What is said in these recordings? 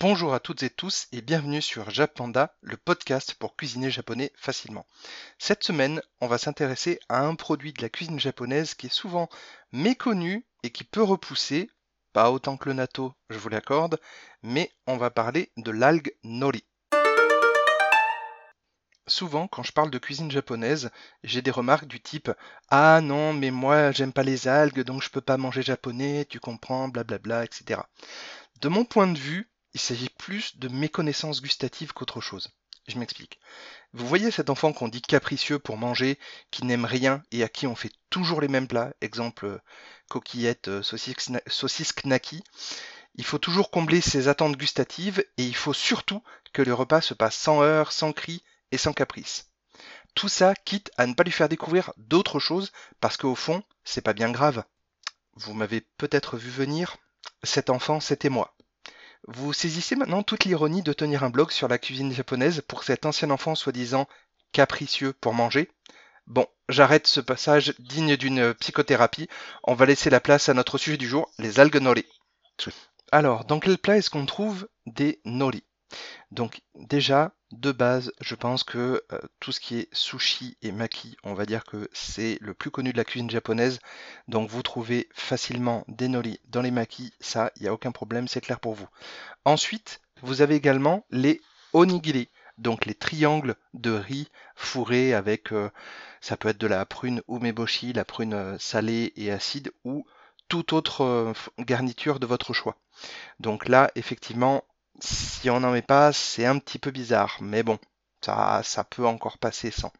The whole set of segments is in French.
Bonjour à toutes et tous et bienvenue sur Japanda, le podcast pour cuisiner japonais facilement. Cette semaine, on va s'intéresser à un produit de la cuisine japonaise qui est souvent méconnu et qui peut repousser, pas autant que le natto, je vous l'accorde, mais on va parler de l'algue nori. Souvent, quand je parle de cuisine japonaise, j'ai des remarques du type Ah non, mais moi j'aime pas les algues, donc je peux pas manger japonais, tu comprends, blablabla, etc. De mon point de vue, il s'agit plus de méconnaissance gustative qu'autre chose. Je m'explique. Vous voyez cet enfant qu'on dit capricieux pour manger, qui n'aime rien et à qui on fait toujours les mêmes plats, exemple euh, coquillettes, euh, saucisses knaki. Il faut toujours combler ses attentes gustatives et il faut surtout que le repas se passe sans heurts, sans cris et sans caprice. Tout ça quitte à ne pas lui faire découvrir d'autres choses parce qu'au fond, c'est pas bien grave. Vous m'avez peut-être vu venir, cet enfant c'était moi. Vous saisissez maintenant toute l'ironie de tenir un blog sur la cuisine japonaise pour cet ancien enfant soi-disant capricieux pour manger Bon, j'arrête ce passage digne d'une psychothérapie. On va laisser la place à notre sujet du jour, les algues nori. Alors, dans quel plat est-ce qu'on trouve des nori Donc déjà, de base, je pense que euh, tout ce qui est sushi et maki, on va dire que c'est le plus connu de la cuisine japonaise. Donc vous trouvez facilement des nori dans les makis, ça, il n'y a aucun problème, c'est clair pour vous. Ensuite, vous avez également les onigiri, donc les triangles de riz fourrés avec, euh, ça peut être de la prune umeboshi, la prune euh, salée et acide, ou toute autre garniture de votre choix. Donc là, effectivement, si on n'en met pas, c'est un petit peu bizarre, mais bon, ça, ça peut encore passer sans.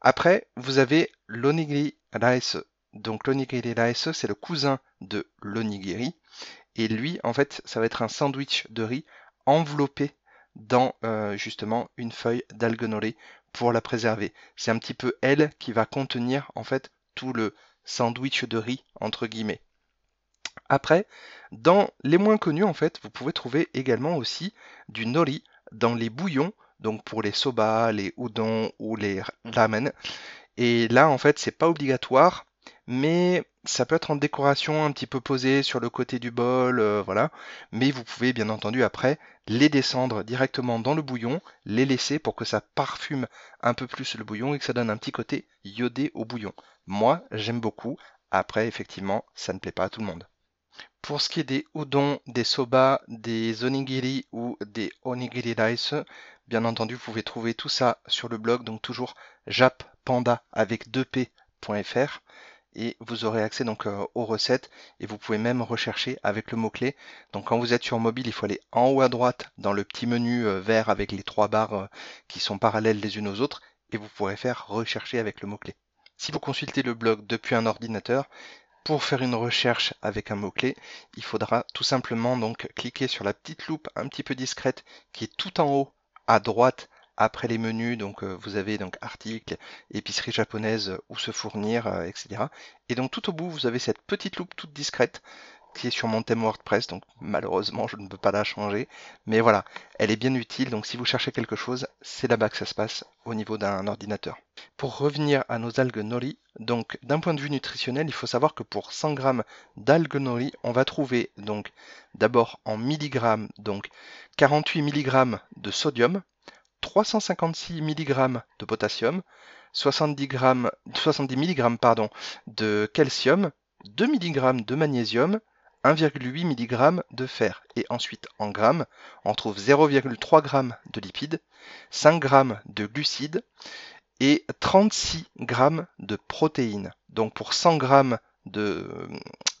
Après, vous avez l'onigiri rice. Donc l'onigiri rice, c'est le cousin de l'onigiri. Et lui, en fait, ça va être un sandwich de riz enveloppé dans euh, justement une feuille d'algue pour la préserver. C'est un petit peu elle qui va contenir en fait tout le sandwich de riz entre guillemets. Après, dans les moins connus, en fait, vous pouvez trouver également aussi du nori dans les bouillons, donc pour les soba, les udon ou les ramen. Et là, en fait, c'est pas obligatoire, mais ça peut être en décoration un petit peu posée sur le côté du bol, euh, voilà. Mais vous pouvez bien entendu après les descendre directement dans le bouillon, les laisser pour que ça parfume un peu plus le bouillon et que ça donne un petit côté iodé au bouillon. Moi, j'aime beaucoup. Après, effectivement, ça ne plaît pas à tout le monde. Pour ce qui est des udon, des soba, des onigiri ou des onigiri rice, bien entendu, vous pouvez trouver tout ça sur le blog, donc toujours jappanda avec 2p.fr et vous aurez accès donc euh, aux recettes et vous pouvez même rechercher avec le mot-clé. Donc quand vous êtes sur mobile, il faut aller en haut à droite dans le petit menu euh, vert avec les trois barres euh, qui sont parallèles les unes aux autres et vous pourrez faire rechercher avec le mot-clé. Si vous consultez le blog depuis un ordinateur, pour faire une recherche avec un mot-clé, il faudra tout simplement donc cliquer sur la petite loupe un petit peu discrète qui est tout en haut à droite après les menus. Donc euh, vous avez donc articles, épicerie japonaise où se fournir, euh, etc. Et donc tout au bout, vous avez cette petite loupe toute discrète qui est sur mon thème WordPress, donc malheureusement je ne peux pas la changer. Mais voilà, elle est bien utile, donc si vous cherchez quelque chose, c'est là-bas que ça se passe au niveau d'un ordinateur. Pour revenir à nos algues nori, donc d'un point de vue nutritionnel, il faut savoir que pour 100 g d'algues nori, on va trouver donc d'abord en milligrammes, donc 48 mg de sodium, 356 mg de potassium, 70, g, 70 mg pardon, de calcium, 2 mg de magnésium, 1,8 mg de fer. Et ensuite, en grammes, on trouve 0,3 g de lipides, 5 g de glucides et 36 g de protéines. Donc pour 100 g de,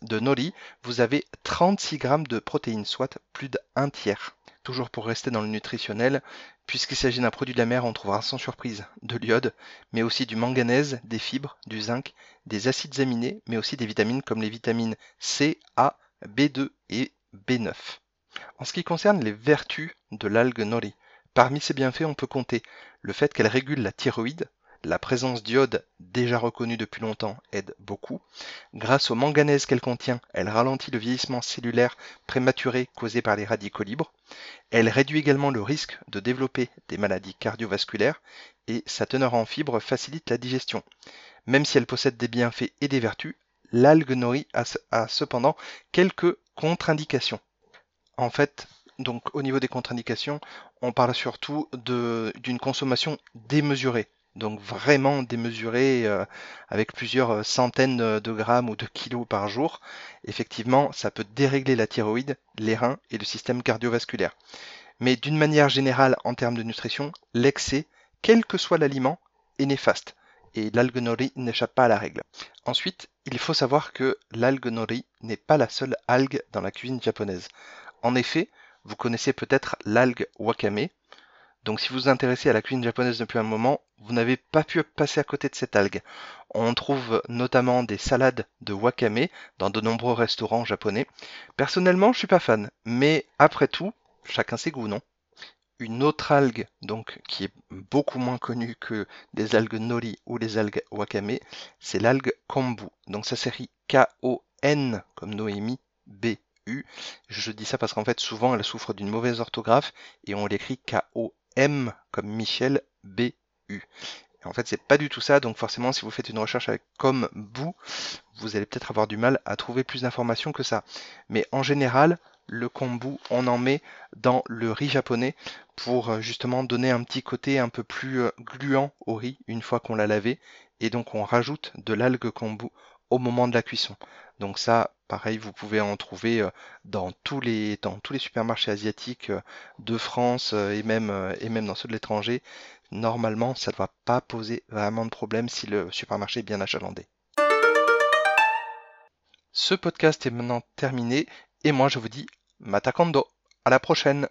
de nori, vous avez 36 g de protéines, soit plus d'un tiers. Toujours pour rester dans le nutritionnel, puisqu'il s'agit d'un produit de la mer, on trouvera sans surprise de l'iode, mais aussi du manganèse, des fibres, du zinc, des acides aminés, mais aussi des vitamines comme les vitamines C, A, B2 et B9. En ce qui concerne les vertus de l'algue nori, parmi ses bienfaits, on peut compter le fait qu'elle régule la thyroïde, la présence d'iode déjà reconnue depuis longtemps aide beaucoup. Grâce au manganèse qu'elle contient, elle ralentit le vieillissement cellulaire prématuré causé par les radicaux libres. Elle réduit également le risque de développer des maladies cardiovasculaires et sa teneur en fibres facilite la digestion. Même si elle possède des bienfaits et des vertus, l'algue nori a, cependant quelques contre-indications. En fait, donc au niveau des contre-indications, on parle surtout d'une consommation démesurée. Donc vraiment démesurée euh, avec plusieurs centaines de grammes ou de kilos par jour. Effectivement, ça peut dérégler la thyroïde, les reins et le système cardiovasculaire. Mais d'une manière générale, en termes de nutrition, l'excès, quel que soit l'aliment, est néfaste. Et l'algue nori n'échappe pas à la règle. Ensuite, il faut savoir que l'algue nori n'est pas la seule algue dans la cuisine japonaise. En effet, vous connaissez peut-être l'algue wakame. Donc si vous vous intéressez à la cuisine japonaise depuis un moment, vous n'avez pas pu passer à côté de cette algue. On trouve notamment des salades de wakame dans de nombreux restaurants japonais. Personnellement, je suis pas fan, mais après tout, chacun ses goûts, non? Une autre algue, donc, qui est beaucoup moins connue que des algues nori ou les algues wakame, c'est l'algue kombu. Donc ça s'écrit K-O-N comme Noémie, B-U. Je dis ça parce qu'en fait, souvent, elle souffre d'une mauvaise orthographe et on l'écrit K-O-M comme Michel, B-U. En fait, c'est pas du tout ça, donc forcément, si vous faites une recherche avec comme bout, vous allez peut-être avoir du mal à trouver plus d'informations que ça. Mais en général, le kombu, on en met dans le riz japonais pour euh, justement donner un petit côté un peu plus euh, gluant au riz une fois qu'on l'a lavé. Et donc on rajoute de l'algue kombu au moment de la cuisson. Donc ça, pareil, vous pouvez en trouver euh, dans tous les, dans tous les supermarchés asiatiques de France et même, et même dans ceux de l'étranger. Normalement, ça ne va pas poser vraiment de problème si le supermarché est bien achalandé. Ce podcast est maintenant terminé et moi je vous dis Matakando. À la prochaine